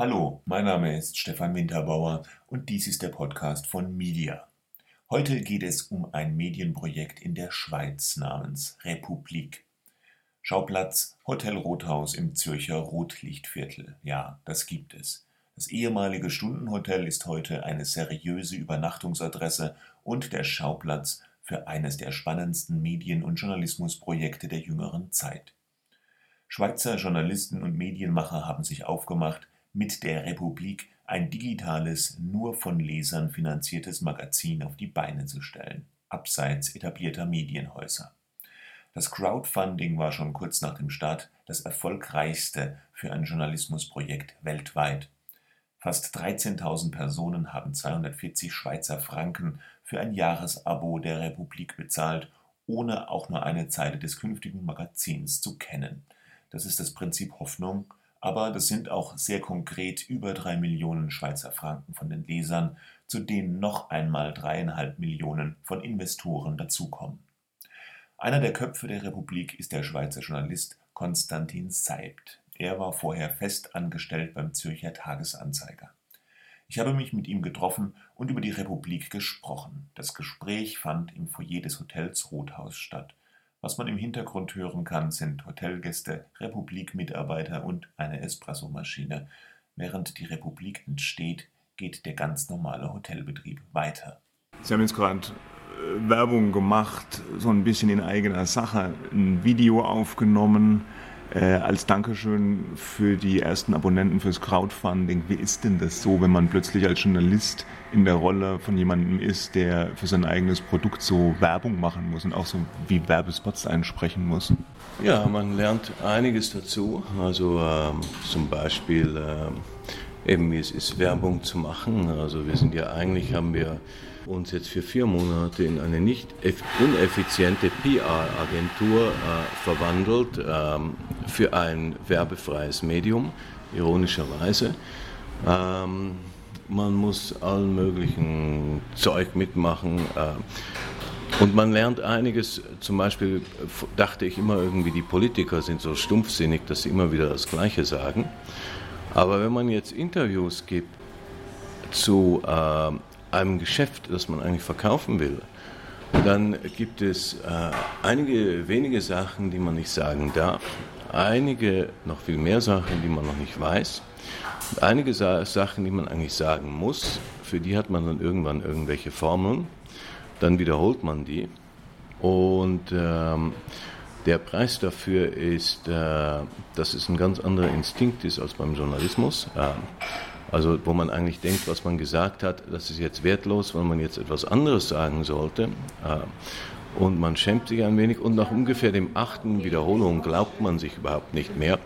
Hallo, mein Name ist Stefan Winterbauer und dies ist der Podcast von Media. Heute geht es um ein Medienprojekt in der Schweiz namens Republik. Schauplatz Hotel Rothaus im Zürcher Rotlichtviertel. Ja, das gibt es. Das ehemalige Stundenhotel ist heute eine seriöse Übernachtungsadresse und der Schauplatz für eines der spannendsten Medien- und Journalismusprojekte der jüngeren Zeit. Schweizer Journalisten und Medienmacher haben sich aufgemacht, mit der Republik ein digitales, nur von Lesern finanziertes Magazin auf die Beine zu stellen, abseits etablierter Medienhäuser. Das Crowdfunding war schon kurz nach dem Start das erfolgreichste für ein Journalismusprojekt weltweit. Fast 13.000 Personen haben 240 Schweizer Franken für ein Jahresabo der Republik bezahlt, ohne auch nur eine Zeile des künftigen Magazins zu kennen. Das ist das Prinzip Hoffnung, aber das sind auch sehr konkret über drei Millionen Schweizer Franken von den Lesern, zu denen noch einmal dreieinhalb Millionen von Investoren dazukommen. Einer der Köpfe der Republik ist der Schweizer Journalist Konstantin Seibt. Er war vorher fest angestellt beim Zürcher Tagesanzeiger. Ich habe mich mit ihm getroffen und über die Republik gesprochen. Das Gespräch fand im Foyer des Hotels Rothaus statt. Was man im Hintergrund hören kann, sind Hotelgäste, Republik-Mitarbeiter und eine Espressomaschine. Während die Republik entsteht, geht der ganz normale Hotelbetrieb weiter. Sie haben jetzt gerade äh, Werbung gemacht, so ein bisschen in eigener Sache, ein Video aufgenommen äh, als Dankeschön für die ersten Abonnenten fürs Crowdfunding. Wie ist denn das so, wenn man plötzlich als Journalist in der Rolle von jemandem ist, der für sein eigenes Produkt so Werbung machen muss und auch so wie Werbespots einsprechen muss? Ja, man lernt einiges dazu. Also ähm, zum Beispiel ähm, eben, wie es ist, Werbung zu machen. Also wir sind ja eigentlich, haben wir uns jetzt für vier Monate in eine nicht uneffiziente PR-Agentur äh, verwandelt ähm, für ein werbefreies Medium, ironischerweise. Ähm, man muss allen möglichen Zeug mitmachen. Äh, und man lernt einiges, zum Beispiel dachte ich immer irgendwie, die Politiker sind so stumpfsinnig, dass sie immer wieder das Gleiche sagen. Aber wenn man jetzt Interviews gibt zu äh, einem Geschäft, das man eigentlich verkaufen will, dann gibt es äh, einige wenige Sachen, die man nicht sagen darf, einige noch viel mehr Sachen, die man noch nicht weiß, und einige Sa Sachen, die man eigentlich sagen muss, für die hat man dann irgendwann irgendwelche Formeln, dann wiederholt man die und ähm, der Preis dafür ist, äh, dass es ein ganz anderer Instinkt ist als beim Journalismus. Äh, also wo man eigentlich denkt, was man gesagt hat, das ist jetzt wertlos, weil man jetzt etwas anderes sagen sollte. Äh, und man schämt sich ein wenig und nach ungefähr dem achten Wiederholung glaubt man sich überhaupt nicht mehr,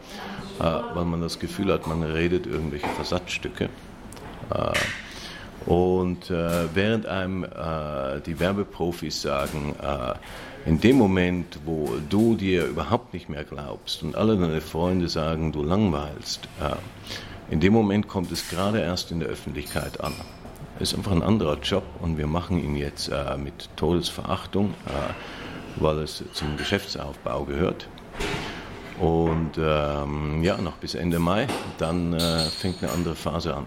weil man das Gefühl hat, man redet irgendwelche Versatzstücke. Und während einem die Werbeprofis sagen, in dem Moment, wo du dir überhaupt nicht mehr glaubst und alle deine Freunde sagen, du langweilst, äh, in dem Moment kommt es gerade erst in der Öffentlichkeit an. Es ist einfach ein anderer Job und wir machen ihn jetzt äh, mit Todesverachtung, äh, weil es zum Geschäftsaufbau gehört. Und ähm, ja, noch bis Ende Mai, dann äh, fängt eine andere Phase an.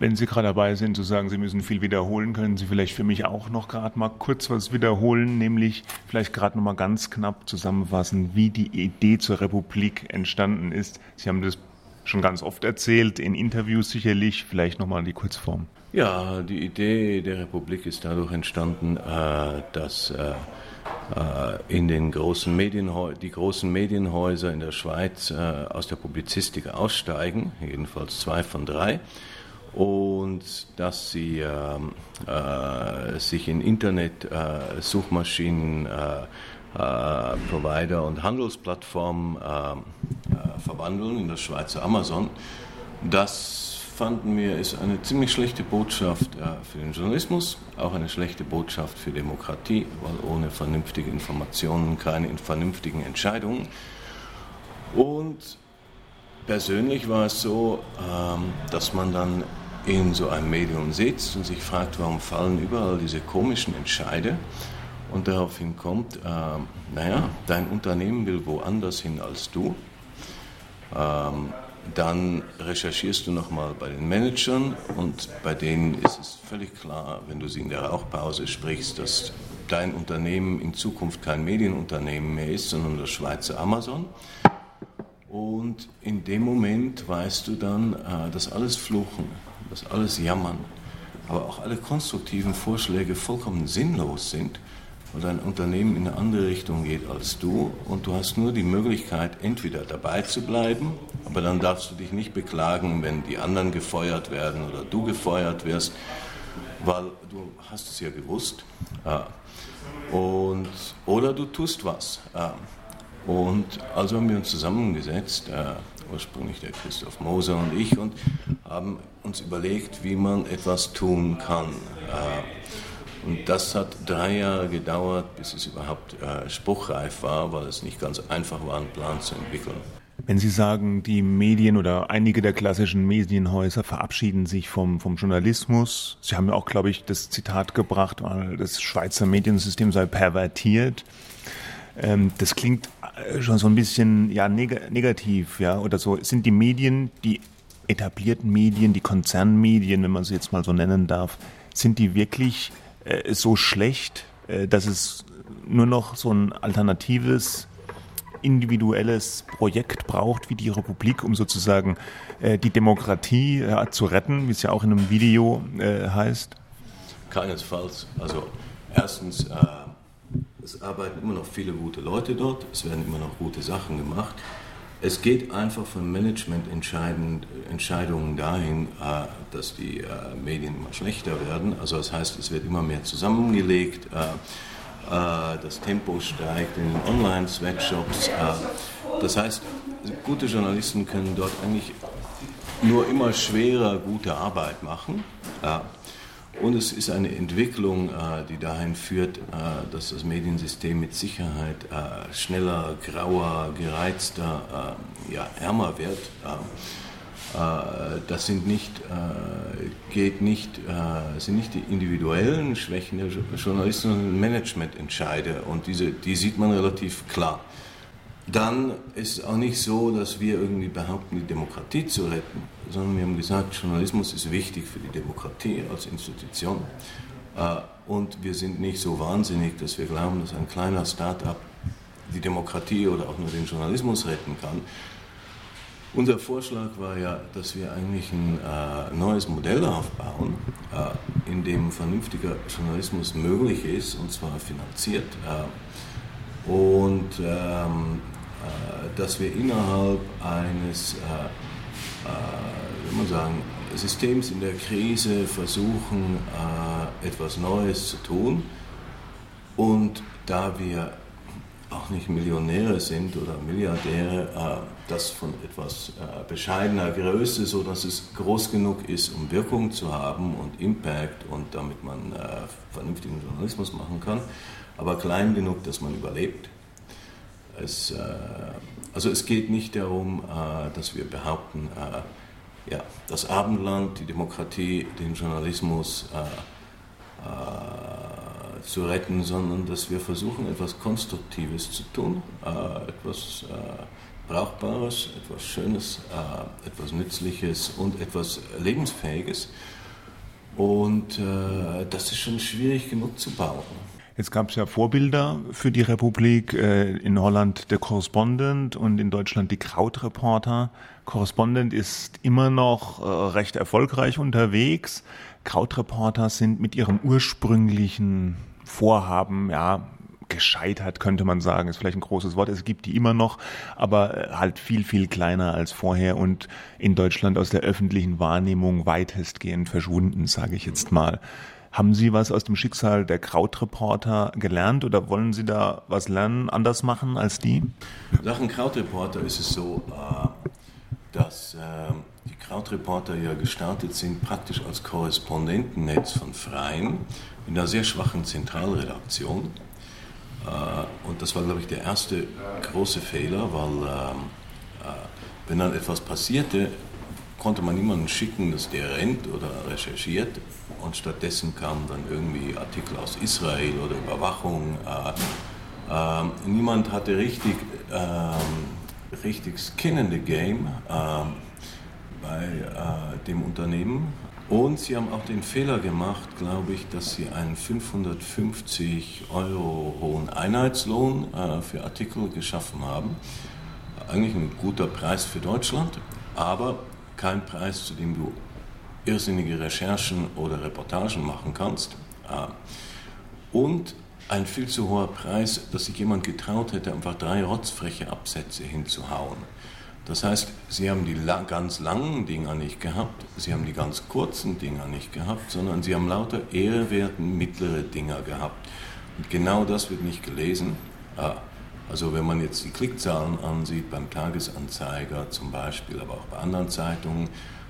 Wenn Sie gerade dabei sind zu sagen, Sie müssen viel wiederholen, können Sie vielleicht für mich auch noch gerade mal kurz was wiederholen, nämlich vielleicht gerade noch mal ganz knapp zusammenfassen, wie die Idee zur Republik entstanden ist. Sie haben das schon ganz oft erzählt, in Interviews sicherlich, vielleicht noch mal die Kurzform. Ja, die Idee der Republik ist dadurch entstanden, äh, dass äh, äh, in den großen Medienhäusern, die großen Medienhäuser in der Schweiz aus der Publizistik aussteigen, jedenfalls zwei von drei und dass sie sich in Internet, äh, äh, äh, Provider und Handelsplattformen äh, verwandeln in das Schweizer Amazon. Das fanden wir ist eine ziemlich schlechte Botschaft für den Journalismus, auch eine schlechte Botschaft für Demokratie, weil ohne vernünftige Informationen keine vernünftigen Entscheidungen. Und persönlich war es so, ähm, dass man dann in so einem Medium sitzt und sich fragt, warum fallen überall diese komischen Entscheide und daraufhin kommt, äh, naja, dein Unternehmen will woanders hin als du. Ähm, dann recherchierst du nochmal bei den Managern und bei denen ist es völlig klar, wenn du sie in der Rauchpause sprichst, dass dein Unternehmen in Zukunft kein Medienunternehmen mehr ist, sondern das Schweizer Amazon. Und in dem Moment weißt du dann, äh, dass alles Fluchen, dass alles Jammern, aber auch alle konstruktiven Vorschläge vollkommen sinnlos sind und dein Unternehmen in eine andere Richtung geht als du und du hast nur die Möglichkeit, entweder dabei zu bleiben, aber dann darfst du dich nicht beklagen, wenn die anderen gefeuert werden oder du gefeuert wirst, weil du hast es ja gewusst. Und, oder du tust was. Und also haben wir uns zusammengesetzt, ursprünglich der Christoph Moser und ich, und haben uns überlegt, wie man etwas tun kann. Und das hat drei Jahre gedauert, bis es überhaupt äh, spruchreif war, weil es nicht ganz einfach war, einen Plan zu entwickeln. Wenn Sie sagen, die Medien oder einige der klassischen Medienhäuser verabschieden sich vom, vom Journalismus, Sie haben ja auch, glaube ich, das Zitat gebracht, das Schweizer Mediensystem sei pervertiert. Ähm, das klingt äh, schon so ein bisschen ja, neg negativ, ja, oder so. Sind die Medien, die etablierten Medien, die Konzernmedien, wenn man sie jetzt mal so nennen darf, sind die wirklich äh, so schlecht, äh, dass es nur noch so ein alternatives individuelles Projekt braucht wie die Republik, um sozusagen äh, die Demokratie äh, zu retten, wie es ja auch in einem Video äh, heißt? Keinesfalls. Also erstens, äh, es arbeiten immer noch viele gute Leute dort, es werden immer noch gute Sachen gemacht. Es geht einfach von Managemententscheidungen dahin, äh, dass die äh, Medien immer schlechter werden. Also das heißt, es wird immer mehr zusammengelegt, äh, das Tempo steigt in den Online-Sweatshops. Das heißt, gute Journalisten können dort eigentlich nur immer schwerer gute Arbeit machen. Und es ist eine Entwicklung, äh, die dahin führt, äh, dass das Mediensystem mit Sicherheit äh, schneller, grauer, gereizter, ja, ärmer wird. Das sind nicht, geht nicht, sind nicht die individuellen Schwächen der Journalisten, sondern Managemententscheide. Und diese, die sieht man relativ klar. Dann ist es auch nicht so, dass wir irgendwie behaupten, die Demokratie zu retten, sondern wir haben gesagt, Journalismus ist wichtig für die Demokratie als Institution. Äh, und wir sind nicht so wahnsinnig, dass wir glauben, dass ein kleiner Start-up die Demokratie oder auch nur den Journalismus retten kann. Unser Vorschlag war ja, dass wir eigentlich ein äh, neues Modell aufbauen, äh, in dem vernünftiger Journalismus möglich ist, und zwar finanziert. Äh, und ähm, äh, dass wir innerhalb eines, äh, äh, man sagen, Systems in der Krise versuchen, etwas Neues zu tun. Und da wir auch nicht Millionäre sind oder Milliardäre, das von etwas bescheidener Größe, so dass es groß genug ist, um Wirkung zu haben und Impact und damit man vernünftigen Journalismus machen kann, aber klein genug, dass man überlebt. Es, äh, also es geht nicht darum, äh, dass wir behaupten, äh, ja, das Abendland, die Demokratie, den Journalismus zu retten, sondern dass wir versuchen, etwas Konstruktives zu tun, etwas Brauchbares, etwas Schönes, etwas Nützliches und etwas Lebensfähiges. Und das ist schon schwierig genug zu bauen. Jetzt gab es ja Vorbilder für die Republik, äh, in Holland der Correspondent und in Deutschland die Krautreporter. Correspondent ist immer noch äh, recht erfolgreich unterwegs. Krautreporter sind mit ihrem ursprünglichen Vorhaben, ja, gescheitert, könnte man sagen, ist vielleicht ein großes Wort. Es gibt die immer noch, aber äh, halt viel, viel kleiner als vorher und in Deutschland aus der öffentlichen Wahrnehmung weitestgehend verschwunden, sage ich jetzt mal. Haben Sie was aus dem Schicksal der Krautreporter gelernt oder wollen Sie da was lernen, anders machen als die? Sachen Krautreporter ist es so, äh, dass ähm, die Krautreporter ja gestartet sind praktisch als Korrespondentennetz von Freien in einer sehr schwachen Zentralredaktion. Äh, und das war, glaube ich, der erste große Fehler, weil ähm, äh, wenn dann etwas passierte, konnte man niemanden schicken, dass der rennt oder recherchiert. Und stattdessen kamen dann irgendwie Artikel aus Israel oder Überwachung. Äh, äh, niemand hatte richtig, äh, richtig Skin in the Game. Ähm, bei dem Unternehmen. Und sie haben auch den Fehler gemacht, glaube ich, dass sie einen 550 Euro hohen Einheitslohn äh, für Artikel geschaffen haben. Eigentlich ein guter Preis für Deutschland, aber kein Preis, zu dem du irrsinnige Recherchen oder Reportagen machen kannst. Äh, und ein viel zu hoher Preis, dass sich jemand getraut hätte, einfach drei rotzfreche Absätze hinzuhauen. Das heißt, sie haben die ganz langen Dinger nicht gehabt, sie haben die ganz kurzen Dinger nicht gehabt, sondern sie haben lauter ehrwerten mittlere Dinger gehabt. Und genau das wird nicht gelesen. Ah, also wenn man jetzt die Klickzahlen ansieht, beim Tagesanzeiger zum Beispiel, aber auch bei anderen Zeitungen,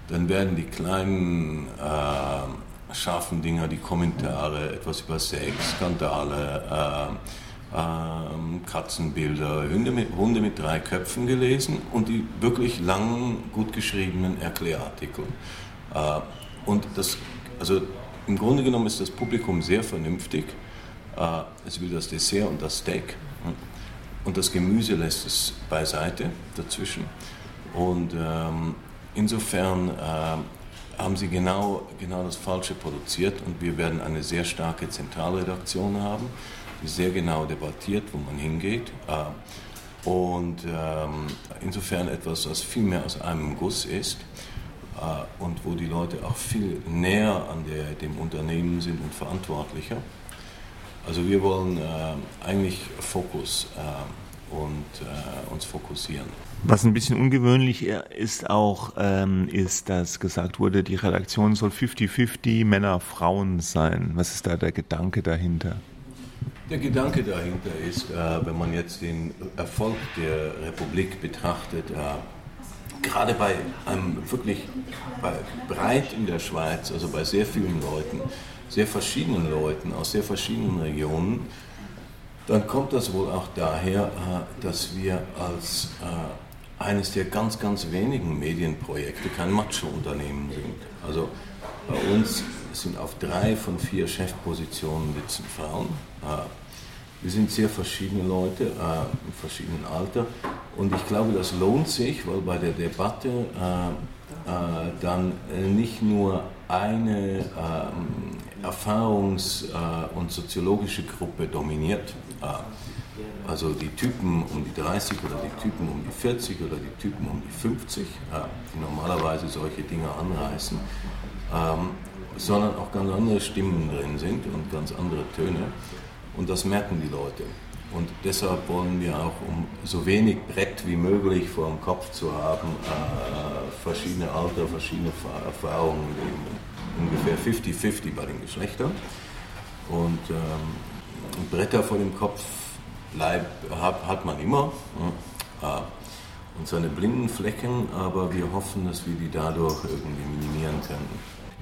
dann werden die kleinen äh, scharfen Dinger, die Kommentare, etwas über Sex, Skandale, äh, ähm, Katzenbilder, Hunde mit, Hunde mit drei Köpfen gelesen und die wirklich langen, gut geschriebenen Erklärartikel. Äh, und das, also im Grunde genommen ist das Publikum sehr vernünftig. Äh, es will das Dessert und das Steak. Und das Gemüse lässt es beiseite dazwischen. Und ähm, insofern äh, haben sie genau, genau das Falsche produziert und wir werden eine sehr starke Zentralredaktion haben sehr genau debattiert, wo man hingeht. Äh, und ähm, insofern etwas, was viel mehr aus einem Guss ist äh, und wo die Leute auch viel näher an der, dem Unternehmen sind und verantwortlicher. Also wir wollen äh, eigentlich Fokus und uns fokussieren. Was ein bisschen ungewöhnlich ist auch, ähm, ist, dass gesagt wurde, die Redaktion soll 50-50 Männer-Frauen sein. Was ist da der Gedanke dahinter? Der Gedanke dahinter ist, äh, wenn man jetzt den Erfolg der Republik betrachtet, äh, gerade bei einem wirklich bei breit in der Schweiz, also bei sehr vielen Leuten, sehr verschiedenen Leuten aus sehr verschiedenen Regionen, dann kommt das wohl auch daher, äh, dass wir als eines der ganz, ganz wenigen Medienprojekte kein Macho-Unternehmen sind. Also bei uns sind auf drei von vier Chefpositionen sitzen Frauen. Äh, wir sind sehr verschiedene Leute, äh, in verschiedenen Alter. Und ich glaube, das lohnt sich, weil bei der Debatte äh, dann nicht nur eine ähm, erfahrungs- und soziologische Gruppe dominiert, also die Typen um die 30 oder die Typen um die 40 oder die Typen um die 50, die normalerweise solche Dinge anreißen, ähm, sondern auch ganz andere Stimmen drin sind und ganz andere Töne. Und das merken die Leute. Und deshalb wollen wir auch, um so wenig Brett wie möglich vor dem Kopf zu haben, äh, verschiedene Alter, verschiedene Erfahrungen, ungefähr 50-50 bei den Geschlechtern. Und ähm, Bretter vor dem Kopf Leib hat, hat man immer. Äh, und seine blinden Flecken, aber wir hoffen, dass wir die dadurch irgendwie minimieren können.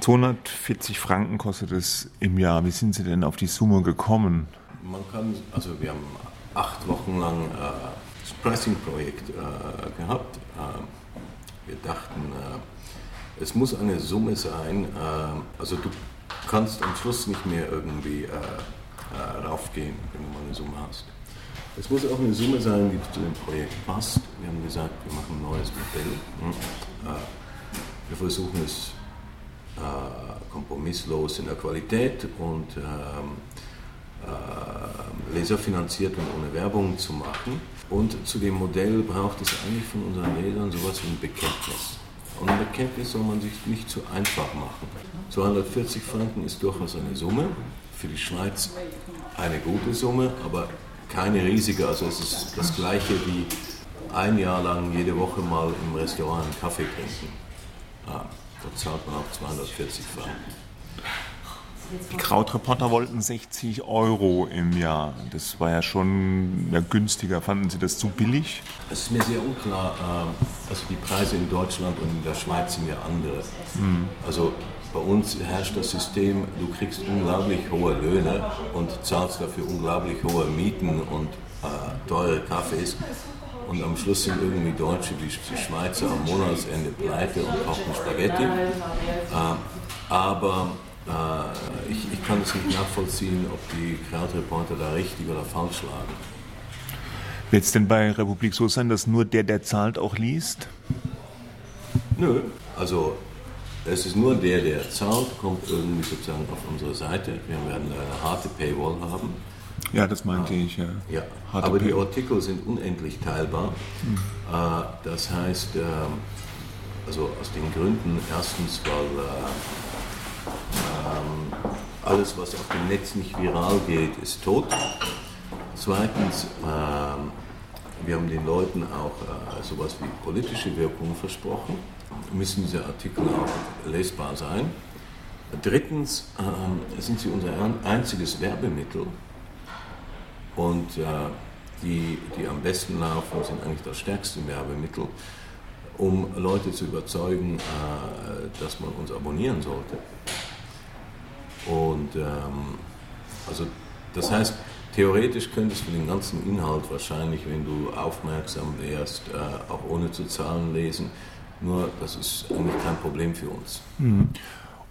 240 Franken kostet es im Jahr. Wie sind Sie denn auf die Summe gekommen? Man kann, also wir haben acht Wochen lang äh, das Pricing-Projekt äh, gehabt. Äh, wir dachten, es muss eine Summe sein. Also du kannst am Schluss nicht mehr irgendwie raufgehen, wenn du mal eine Summe hast. Es muss auch eine Summe sein, die zu dem Projekt passt. Wir haben gesagt, wir machen ein neues Modell. Hm. Wir versuchen es kompromisslos in der Qualität und ähm, äh, leserfinanziert und ohne Werbung zu machen. Und zu dem Modell braucht es eigentlich von unseren Lesern sowas wie ein Bekenntnis. Und ein Bekenntnis soll man sich nicht zu einfach machen. 240 Franken ist durchaus eine Summe, für die Schweiz eine gute Summe, aber keine riesige. Also es ist das gleiche wie ein Jahr lang jede Woche mal im Restaurant einen Kaffee trinken. Ah. Da zahlt man auch 240 Franken. Die Krautreporter wollten 60 Euro im Jahr. Das war ja schon ja, günstiger. Fanden Sie das zu billig? Es ist mir sehr unklar. Äh, also die Preise in Deutschland und in der Schweiz sind ja andere. Mhm. Also bei uns herrscht das System, du kriegst unglaublich hohe Löhne und zahlst dafür unglaublich hohe Mieten und äh, teure Kaffees. Und am Schluss sind irgendwie Deutsche wie die Schweizer am Monatsende pleite und kochen Spaghetti. Äh, aber äh, ich, ich, kann es nicht nachvollziehen, ob die Krautreporter da richtig oder falsch lagen. Wird es denn bei Republik so sein, dass nur der, der zahlt, auch liest? Nö, Also es ist nur der, der zahlt, kommt irgendwie sozusagen auf unsere Seite. Wir werden eine harte Paywall haben. Ja, das meinte ich, ja. ja. Aber die Artikel sind unendlich teilbar. Mhm. Das heißt, ähm, also aus den Gründen, erstens, weil äh, alles, was auf dem Netz nicht viral geht, ist tot. Zweitens, äh, wir haben den Leuten auch äh, sowas wie politische Wirkung versprochen. Müssen diese Artikel auch lesbar sein. Drittens äh, sind sie unser einziges Werbemittel und äh, die, die am besten laufen, sind eigentlich das stärkste Werbemittel, um Leute zu überzeugen, äh, dass man uns abonnieren sollte. Und ähm, also das heißt, theoretisch könntest du den ganzen Inhalt wahrscheinlich, wenn du aufmerksam wärst, äh, auch ohne zu zahlen lesen. Nur das ist eigentlich kein Problem für uns. Mhm.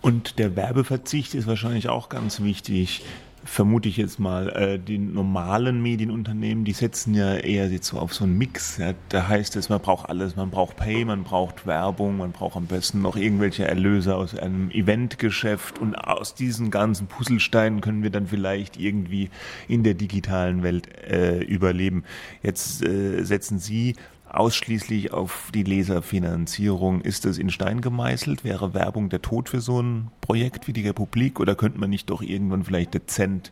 Und der Werbeverzicht ist wahrscheinlich auch ganz wichtig vermute ich jetzt mal, äh, die normalen Medienunternehmen, die setzen ja eher jetzt so auf so einen Mix. Ja. Da heißt es, man braucht alles, man braucht Pay, man braucht Werbung, man braucht am besten noch irgendwelche Erlöse aus einem Eventgeschäft und aus diesen ganzen Puzzlesteinen können wir dann vielleicht irgendwie in der digitalen Welt äh, überleben. Jetzt äh, setzen Sie ausschließlich auf die Leserfinanzierung. Ist das in Stein gemeißelt? Wäre Werbung der Tod für so ein Projekt wie die Republik oder könnte man nicht doch irgendwann vielleicht dezent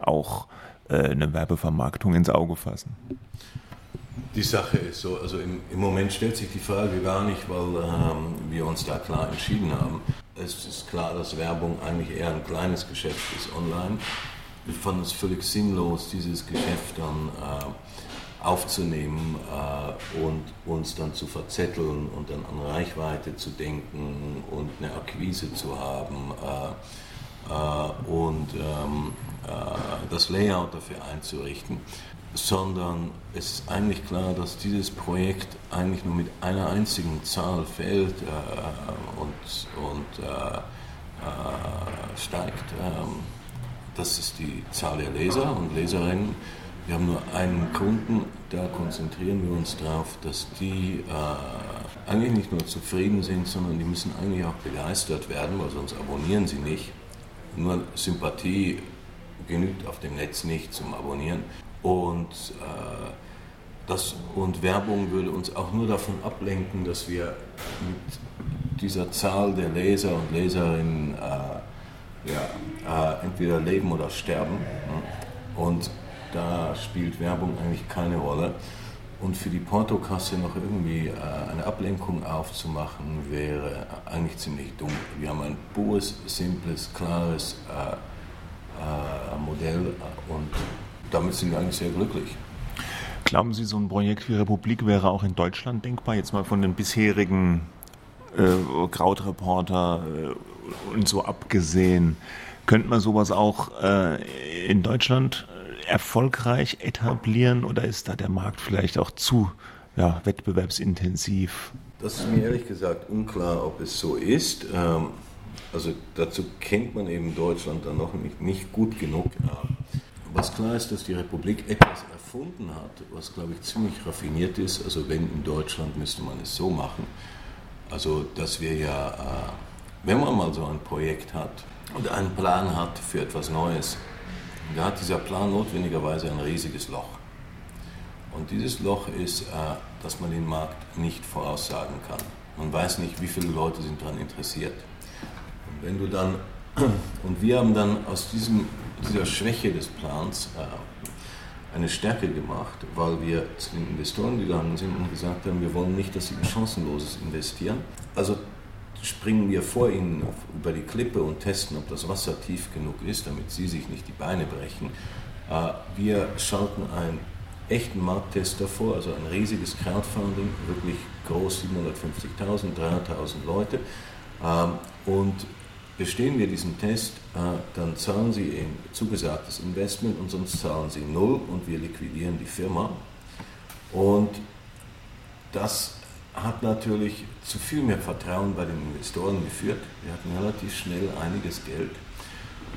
auch äh, eine Werbevermarktung ins Auge fassen? Die Sache ist so, also im, im Moment stellt sich die Frage gar nicht, weil ähm, wir uns da klar entschieden haben. Es ist klar, dass Werbung eigentlich eher ein kleines Geschäft ist online. Wir fanden es völlig sinnlos, dieses Geschäft dann äh, aufzunehmen äh, und uns dann zu verzetteln und dann an Reichweite zu denken und eine Akquise zu haben äh, äh, und ähm, äh, das Layout dafür einzurichten, sondern es ist eigentlich klar, dass dieses Projekt eigentlich nur mit einer einzigen Zahl fällt äh, und, und steigt. Ähm, das ist die Zahl der Leser und Leserinnen wir haben nur einen Kunden, da konzentrieren wir uns darauf, dass die äh, eigentlich nicht nur zufrieden sind, sondern die müssen eigentlich auch begeistert werden, weil sonst abonnieren sie nicht. Nur Sympathie genügt auf dem Netz nicht zum Abonnieren. Und, äh, das, und Werbung würde uns auch nur davon ablenken, dass wir mit dieser Zahl der Leser und Leserinnen äh, ja, äh, entweder leben oder sterben. Und da spielt Werbung eigentlich keine Rolle. Und für die Portokasse noch irgendwie äh, eine Ablenkung aufzumachen, wäre eigentlich ziemlich dumm. Wir haben ein pures, simples, klares äh, äh, Modell und damit sind wir eigentlich sehr glücklich. Glauben Sie, so ein Projekt wie Republik wäre auch in Deutschland denkbar? Jetzt mal von den bisherigen äh, Krautreporter äh, und so abgesehen. Könnte man sowas auch äh, in Deutschland erfolgreich etablieren oder ist da der Markt vielleicht auch zu ja, wettbewerbsintensiv? Das ist mir ehrlich gesagt unklar, ob es so ist. Ähm, also dazu kennt man eben Deutschland dann noch nicht, nicht gut genug. Was klar ist, dass die Republik etwas erfunden hat, was glaube ich ziemlich raffiniert ist. Also wenn in Deutschland müsste man es so machen. Also dass wir ja, äh, wenn man mal so ein Projekt hat und einen Plan hat für etwas Neues, da hat dieser Plan notwendigerweise ein riesiges Loch. Und dieses Loch ist, äh, dass man den Markt nicht voraussagen kann. Man weiß nicht, wie viele Leute sind daran interessiert. Und wenn du dann, und wir haben dann aus diesem, dieser Schwäche des Plans äh, eine Stärke gemacht, weil wir zu den Investoren gegangen sind und gesagt haben, wir wollen nicht, dass sie in Chancenloses investieren. Also springen wir vor ihnen über die Klippe und testen, ob das Wasser tief genug ist, damit sie sich nicht die Beine brechen. Äh, wir schalten einen echten Markttest davor, also ein riesiges Crowdfunding, wirklich groß, 750.000, 300.000 Leute. Ähm, und bestehen wir diesen Test, äh, dann zahlen Sie ein zugesagtes Investment und sonst zahlen Sie null und wir liquidieren die Firma. Und das hat natürlich zu viel mehr Vertrauen bei den Investoren geführt. Wir hatten relativ schnell einiges Geld.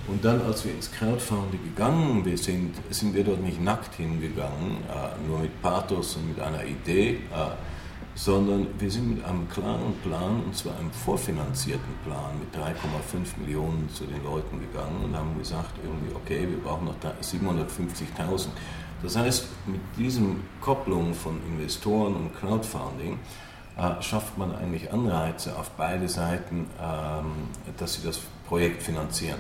Und dann, als wir ins Crowdfunding gegangen sind, sind wir dort nicht nackt hingegangen, äh, nur mit Pathos und mit einer Idee, äh, sondern wir sind mit einem klaren Plan, und zwar einem vorfinanzierten Plan mit 3,5 Millionen zu den Leuten gegangen und haben gesagt, irgendwie, okay, wir brauchen noch 750.000. Das heißt, mit diesem Kopplung von Investoren und Crowdfunding äh, schafft man eigentlich Anreize auf beide Seiten, ähm, dass sie das Projekt finanzieren.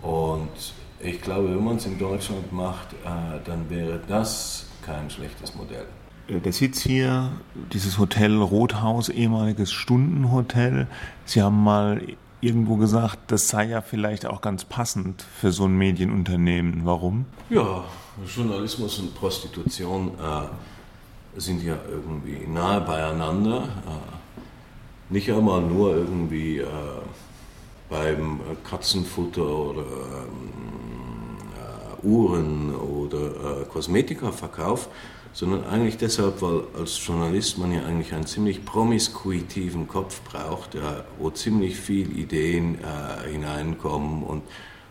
Und ich glaube, wenn man es in Deutschland macht, äh, dann wäre das kein schlechtes Modell. Äh, der Sitz hier, dieses Hotel Rothaus, ehemaliges Stundenhotel. Sie haben mal irgendwo gesagt, das sei ja vielleicht auch ganz passend für so ein Medienunternehmen. Warum? Ja, Journalismus und Prostitution äh, sind ja irgendwie nahe beieinander. Äh, nicht einmal nur irgendwie äh, beim Katzenfutter oder ähm, äh, Uhren oder äh, Kosmetikaverkauf, sondern eigentlich deshalb, weil als Journalist man ja eigentlich einen ziemlich promiskuitiven Kopf braucht, ja, wo ziemlich viele Ideen äh, hineinkommen und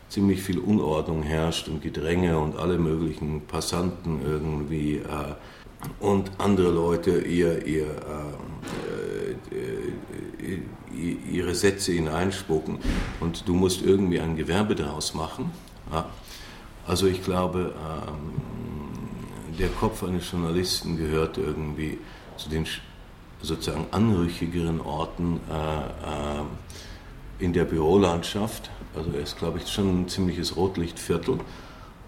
ziemlich viel Unordnung herrscht und Gedränge und alle möglichen Passanten irgendwie äh, und andere Leute ihr, ihr, äh, äh, ihre Sätze hineinspucken und du musst irgendwie ein Gewerbe daraus machen. Ja. Also ich glaube, ähm, der Kopf eines Journalisten gehört irgendwie zu den sozusagen anrüchigeren Orten äh, äh, in der Bürolandschaft. Also er ist, glaube ich, schon ein ziemliches Rotlichtviertel.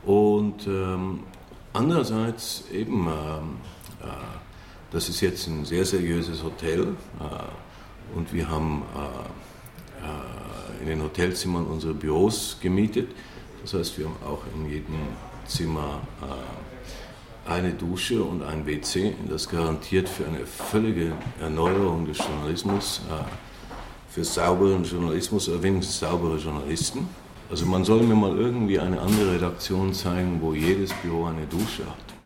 Und ähm, andererseits eben, ähm, äh, das ist jetzt ein sehr seriöses Hotel äh, und wir haben äh, äh, in den Hotelzimmern unsere Büros gemietet. Das heißt, wir haben auch in jedem Zimmer eine Dusche und ein WC. Das garantiert für eine völlige Erneuerung des Journalismus, äh, für sauberen Journalismus wenigstens saubere Journalisten. Also man soll mir mal irgendwie eine andere Redaktion zeigen, wo jedes Büro eine Dusche hat.